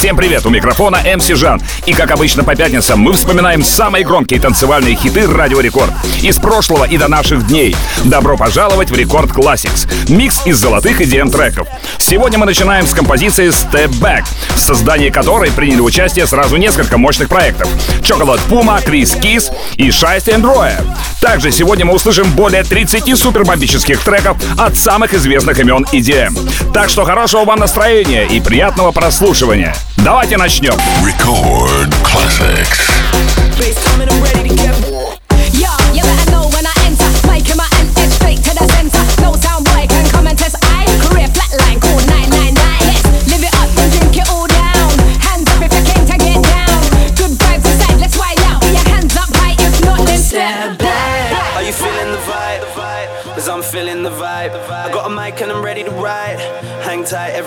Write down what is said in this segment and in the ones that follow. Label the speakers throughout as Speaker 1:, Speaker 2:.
Speaker 1: Всем привет, у микрофона MC Жан. И как обычно по пятницам мы вспоминаем самые громкие танцевальные хиты Радио Рекорд. Из прошлого и до наших дней. Добро пожаловать в Record Classix. Микс из золотых EDM треков. Сегодня мы начинаем с композиции Step Back, в создании которой приняли участие сразу несколько мощных проектов. Chocolate Puma, Крис Кис и Шайсти Роя. Также сегодня мы услышим более 30 супербомбических треков от самых известных имен EDM. Так что хорошего вам настроения и приятного прослушивания. Давайте начнем.
Speaker 2: Record Classics.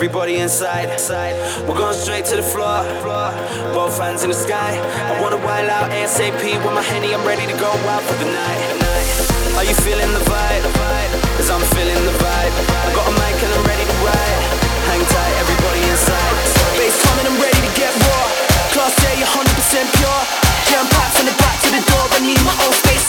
Speaker 3: Everybody inside. We're going straight to the floor. Both hands in the sky. I wanna wild out ASAP with my henny. I'm ready to go out for the night. Are you feeling the vibe? Cause I'm feeling the vibe. I got a mic and I'm ready to ride. Hang tight, everybody inside. Bass coming, I'm ready to get raw. Class A, 100% pure. Jam pack from the back to the door. I need my own space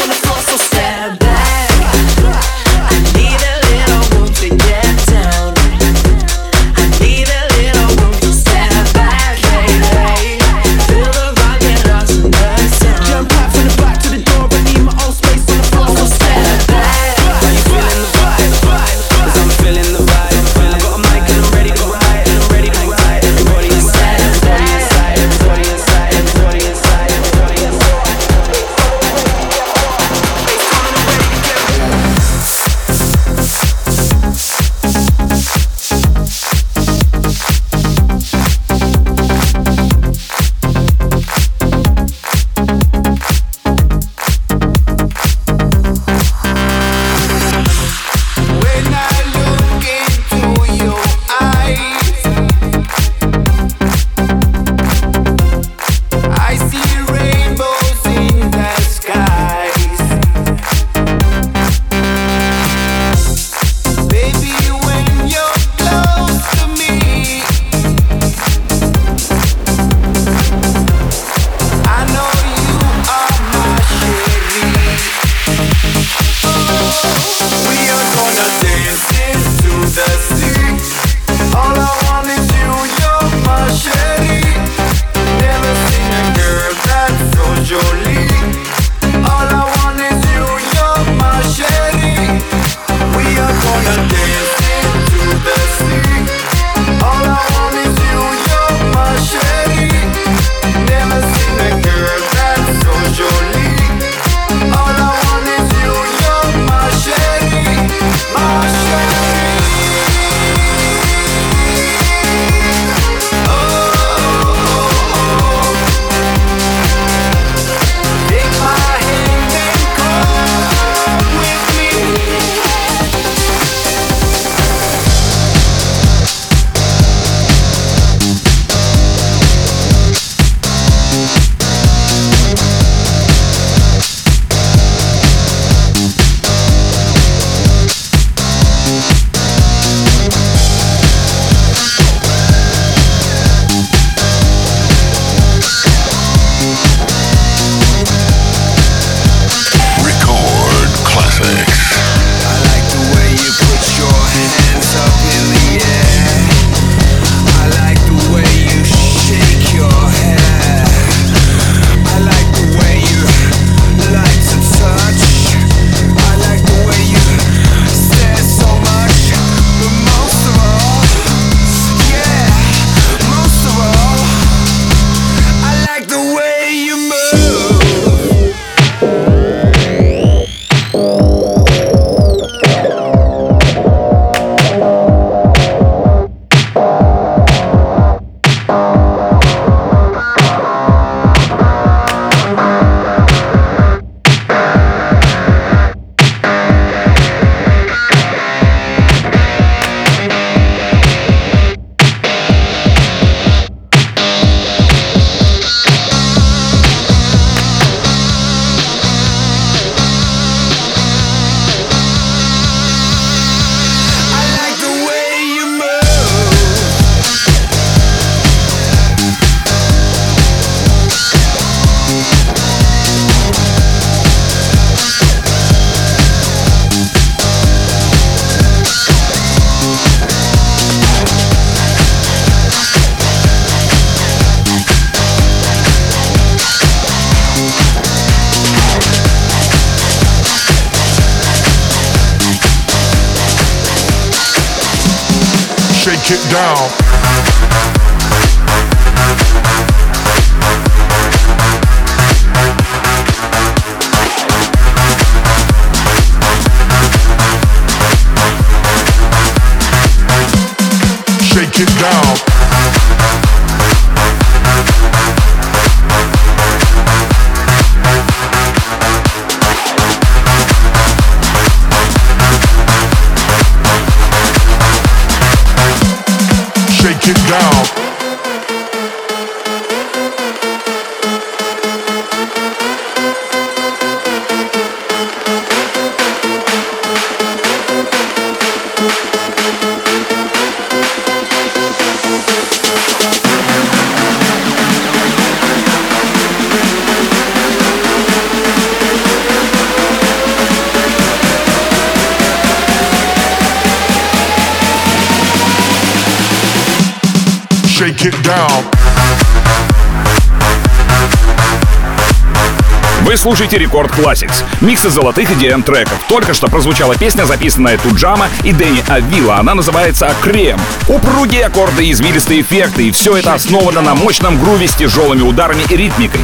Speaker 1: слушайте Рекорд Classics. Миксы золотых и DM треков. Только что прозвучала песня, записанная Туджама и Дэнни Авила. Она называется «Крем». Упругие аккорды извилистые эффекты. И все это основано на мощном груве с тяжелыми ударами и ритмикой.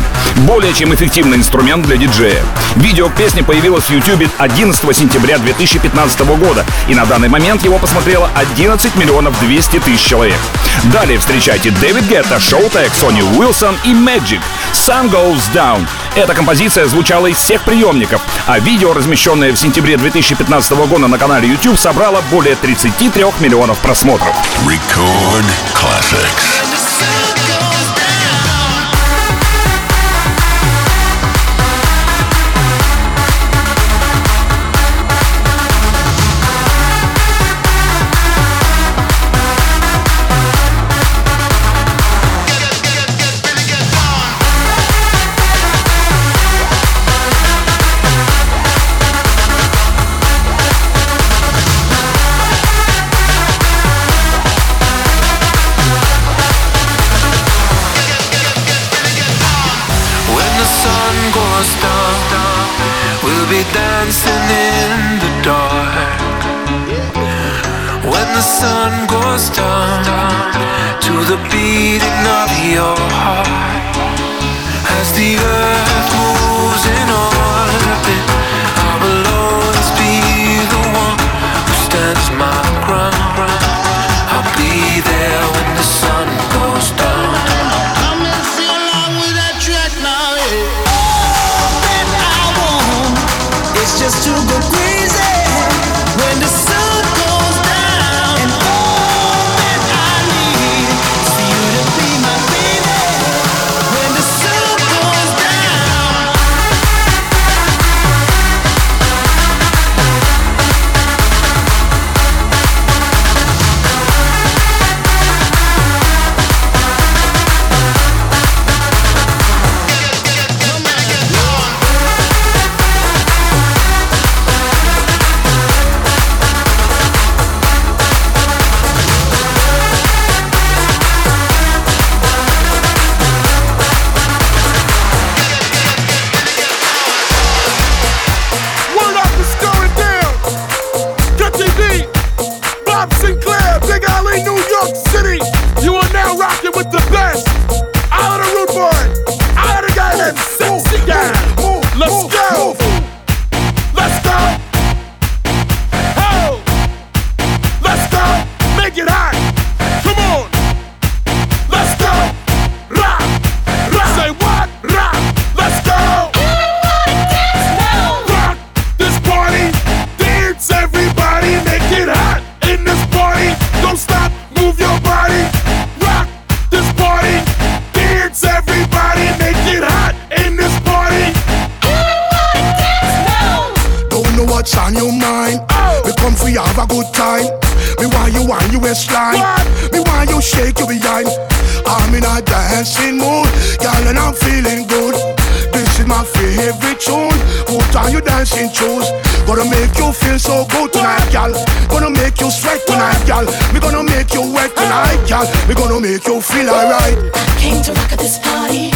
Speaker 1: Более чем эффективный инструмент для диджея. Видео к песне появилось в YouTube 11 сентября 2015 года. И на данный момент его посмотрело 11 миллионов 200 тысяч человек. Далее встречайте Дэвид Гетта, Шоу тэк Сони Уилсон и Magic. Sun Goes Down. Эта композиция звучала из всех приемников, а видео, размещенное в сентябре 2015 года на канале YouTube, собрало более 33 миллионов просмотров.
Speaker 4: Record classics.
Speaker 5: We gonna make you feel alright.
Speaker 6: Came to rock at this party.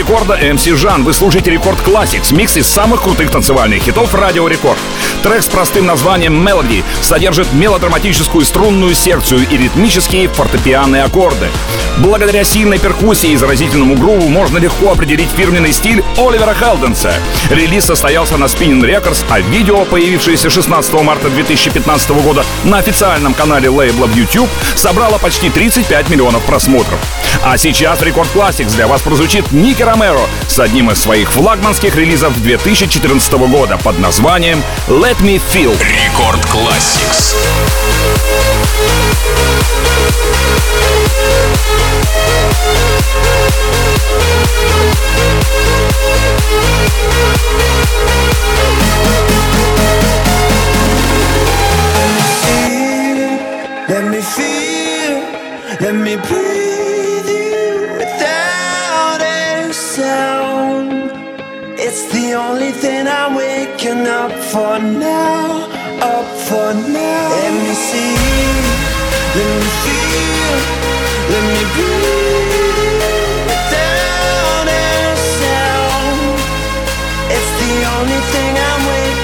Speaker 1: Рекорда MC Жан. Вы слушаете Рекорд Classics, микс из самых крутых танцевальных хитов Радио Рекорд. Трек с простым названием Melody содержит мелодраматическую струнную секцию и ритмические фортепианные аккорды. Благодаря сильной перкуссии и заразительному груву можно легко определить фирменный стиль Оливера Хелденса. Релиз состоялся на Spinning Records, а видео, появившееся 16 марта 2015 года на официальном канале лейбла в YouTube, собрало почти 35 миллионов просмотров. А сейчас Рекорд Classics для вас прозвучит Ники Ромеро с одним из своих флагманских релизов 2014 года под названием Let Me Feel.
Speaker 7: Рекорд Classics.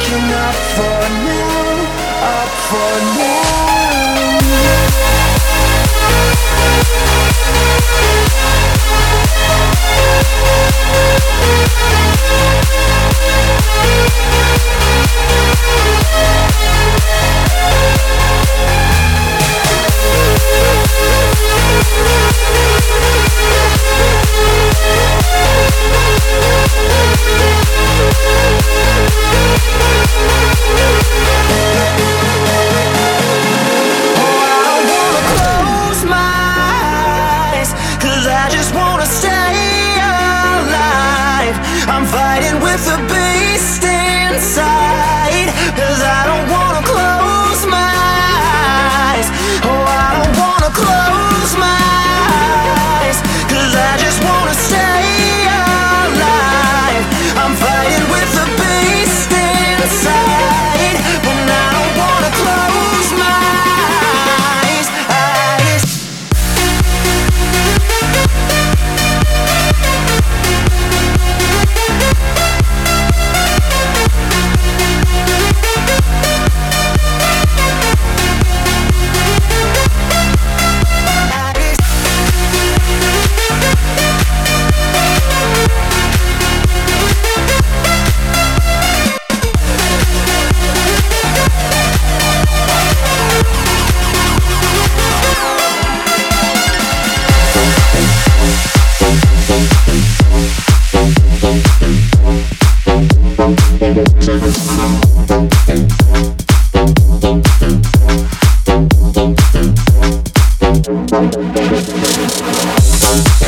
Speaker 3: I'm waking up for now, up for now. Close
Speaker 8: Thank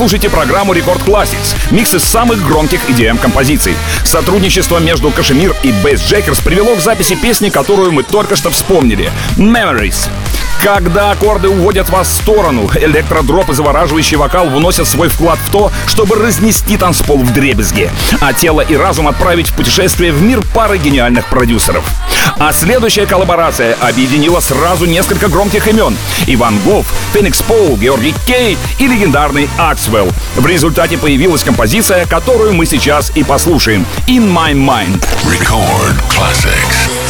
Speaker 1: Вы слушаете программу Рекорд Classics, микс из самых громких EDM композиций. Сотрудничество между Кашемир и Bass Jackers привело к записи песни, которую мы только что вспомнили. Memories. Когда аккорды уводят вас в сторону, электродроп и завораживающий вокал вносят свой вклад в то, чтобы разнести танцпол в дребезги, а тело и разум отправить в путешествие в мир пары гениальных продюсеров. А следующая коллаборация объединила сразу несколько громких имен. Иван Гоф, Феникс Пол, Георгий Кей и легендарный Аксвелл. В результате появилась композиция, которую мы сейчас и послушаем. In My Mind.
Speaker 9: Record classics.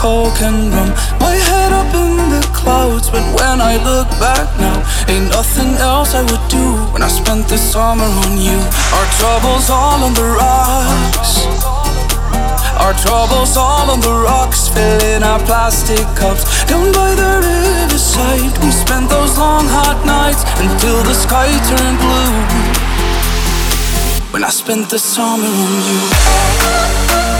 Speaker 10: Coke and rum. My head up in the clouds, but when I look back now, ain't nothing else I would do when I spent the summer on you. Our troubles all on the rocks. Our troubles all on the rocks, filling our plastic cups. Down by the riverside, we spent those long hot nights until the sky turned blue. When I spent the summer on you.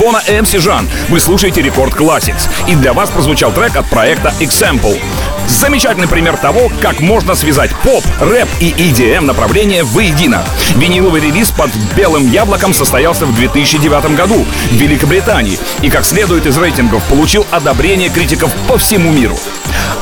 Speaker 1: Микрофона MC Жан. Вы слушаете Рекорд Classics. И для вас прозвучал трек от проекта Example. Замечательный пример того, как можно связать поп, рэп и EDM направления воедино. Виниловый релиз под белым яблоком состоялся в 2009 году в Великобритании и, как следует из рейтингов, получил одобрение критиков по всему миру.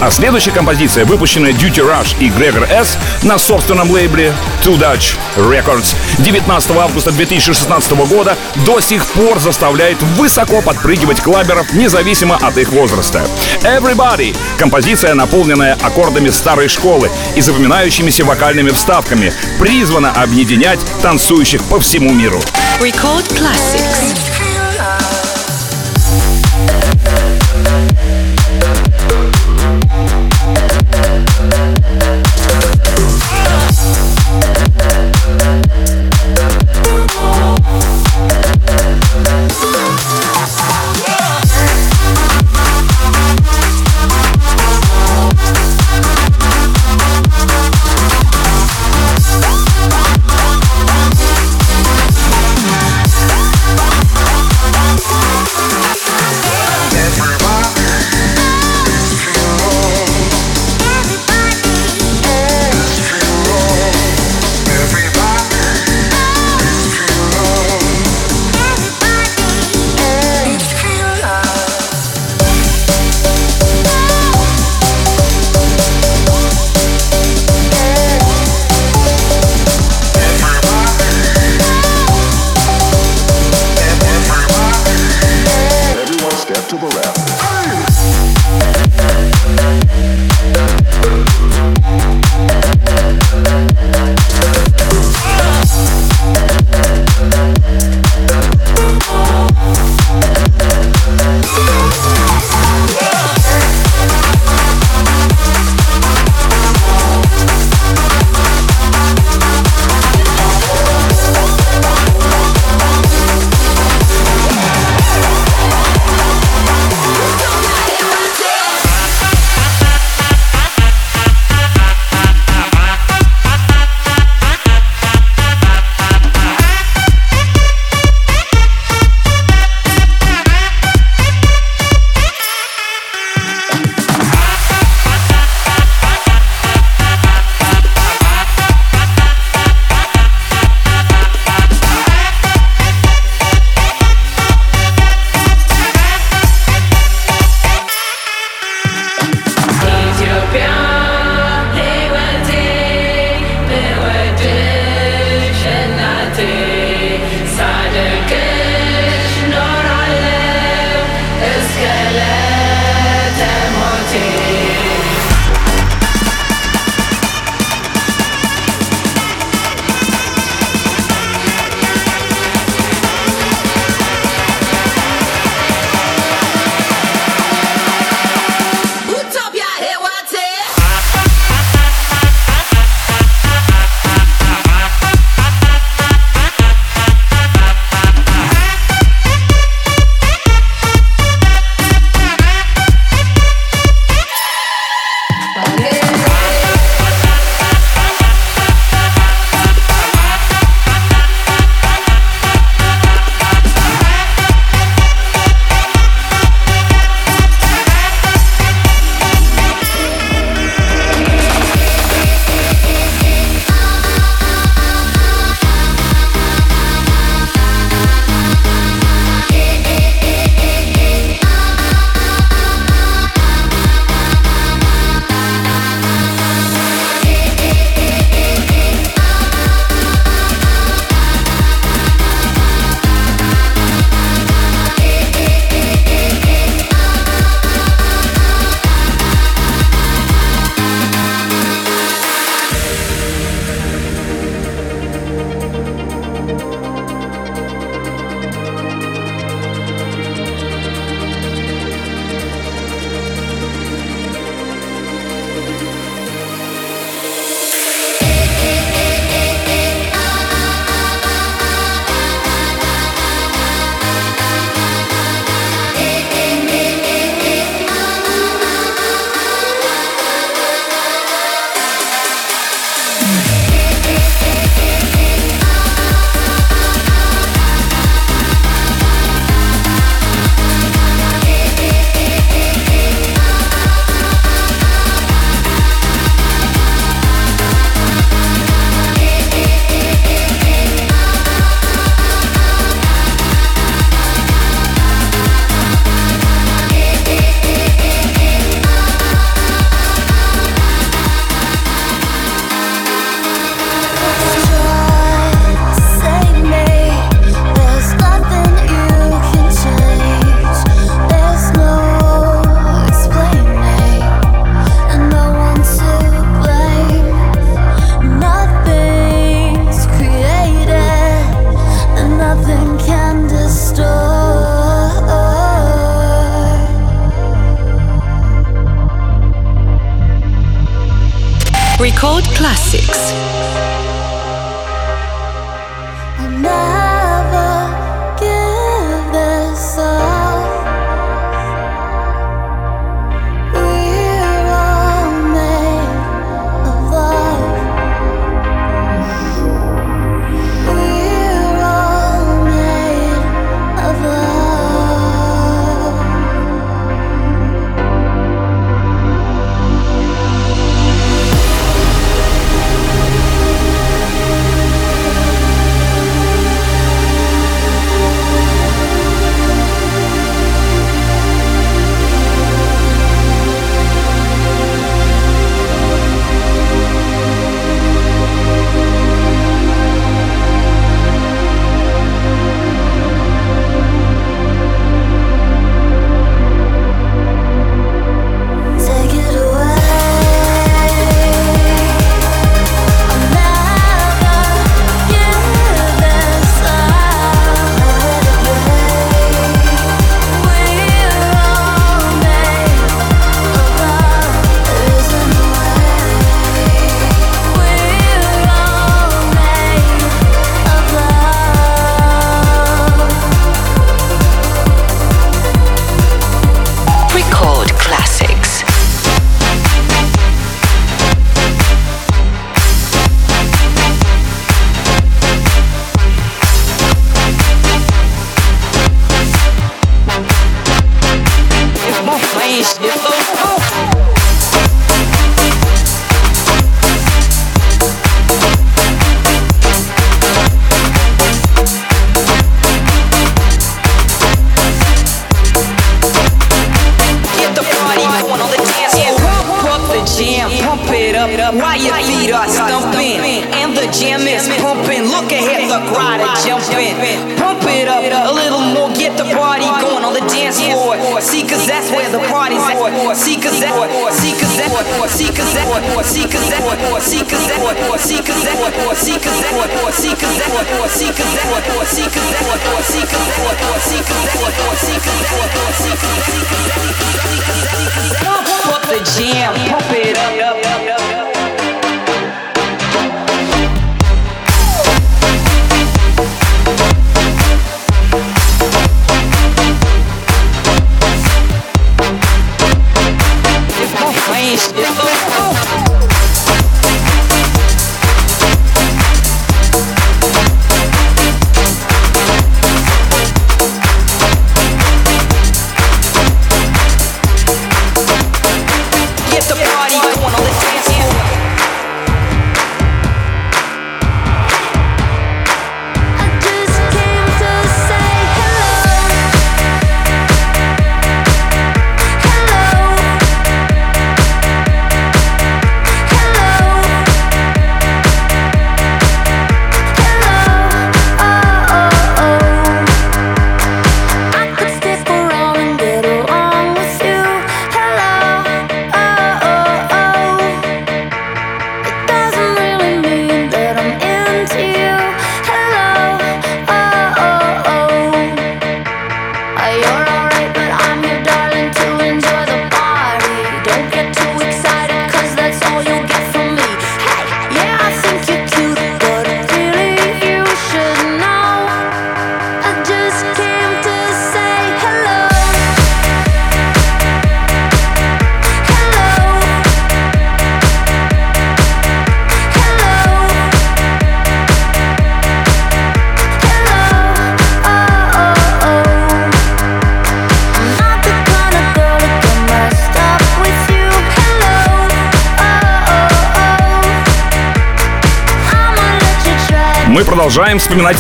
Speaker 1: А следующая композиция, выпущенная Duty Rush и Gregor S на собственном лейбле Two Dutch Records 19 августа 2016 года, до сих пор заставляет высоко подпрыгивать клаберов, независимо от их возраста. Everybody — композиция, наполненная аккордами старой школы и запоминающимися вокальными вставками, призвана объединять танцующих по всему миру.
Speaker 9: Record Classics.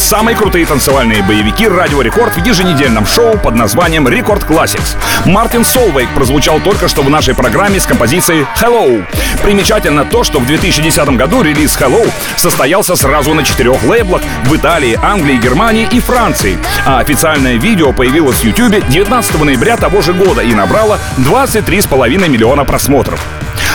Speaker 1: самые крутые танцевальные боевики «Радио Рекорд» в еженедельном шоу под названием «Рекорд Classics. Мартин Солвейк прозвучал только что в нашей программе с композицией «Hello». Примечательно то, что в 2010 году релиз «Hello» состоялся сразу на четырех лейблах в Италии, Англии, Германии и Франции, а официальное видео появилось в YouTube 19 ноября того же года и набрало 23,5 миллиона просмотров.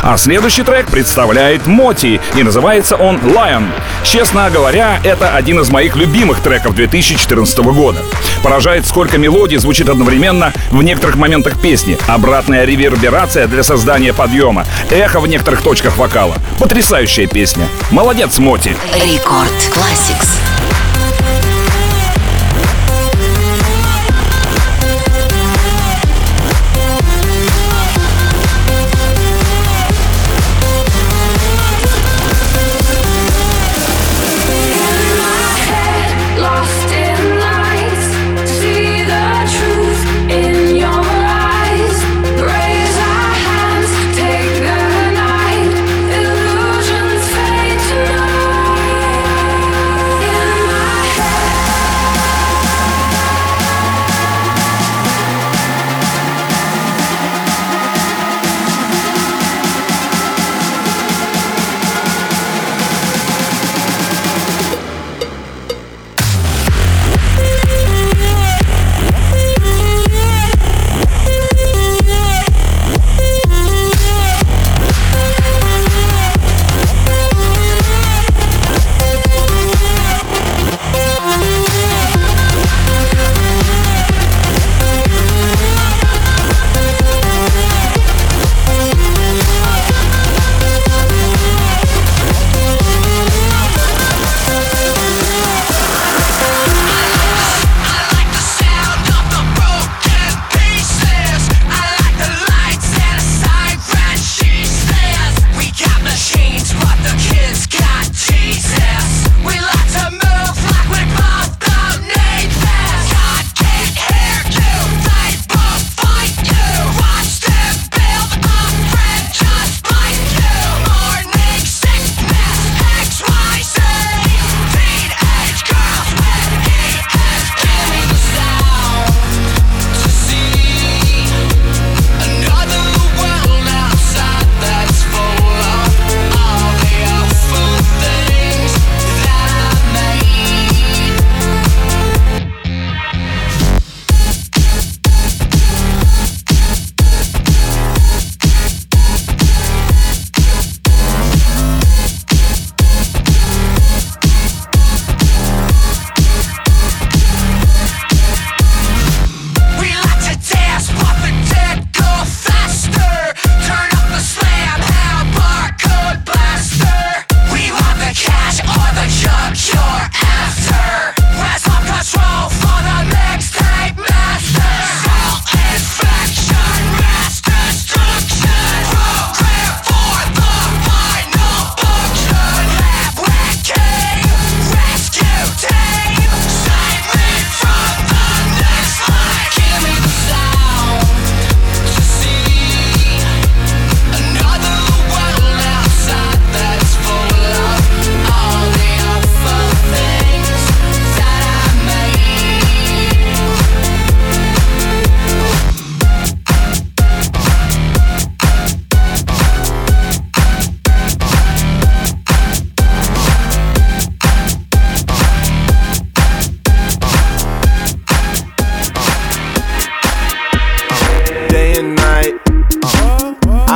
Speaker 1: А следующий трек представляет Моти, и называется он Lion. Честно говоря, это один из моих любимых треков 2014 года. Поражает, сколько мелодий звучит одновременно в некоторых моментах песни. Обратная реверберация для создания подъема. Эхо в некоторых точках вокала. Потрясающая песня. Молодец, Моти.
Speaker 9: Рекорд Classics.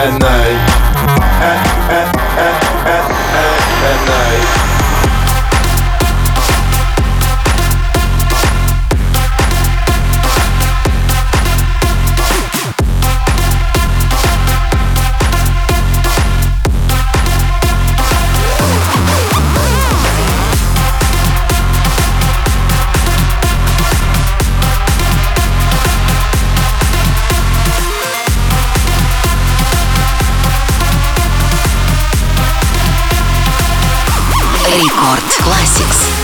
Speaker 9: and night.
Speaker 1: Программу Рекорд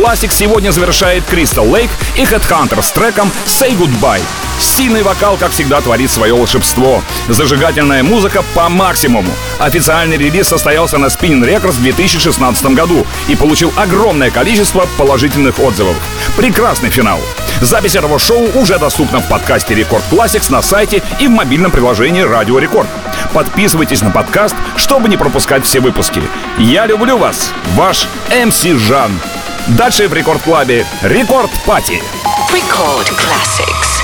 Speaker 1: Classic сегодня завершает Crystal Lake и Headhunter с треком Say Goodbye. Сильный вокал, как всегда, творит свое волшебство. Зажигательная музыка по максимуму. Официальный релиз состоялся на Spinning Records в 2016 году и получил огромное количество положительных отзывов. Прекрасный финал. Запись этого шоу уже доступна в подкасте Рекорд Classics на сайте и в мобильном приложении Радио Рекорд. Подписывайтесь на подкаст, чтобы не пропускать все выпуски. Я люблю вас, ваш МС Жан. Дальше в Рекорд Клабе Рекорд Пати.
Speaker 9: Record Classic.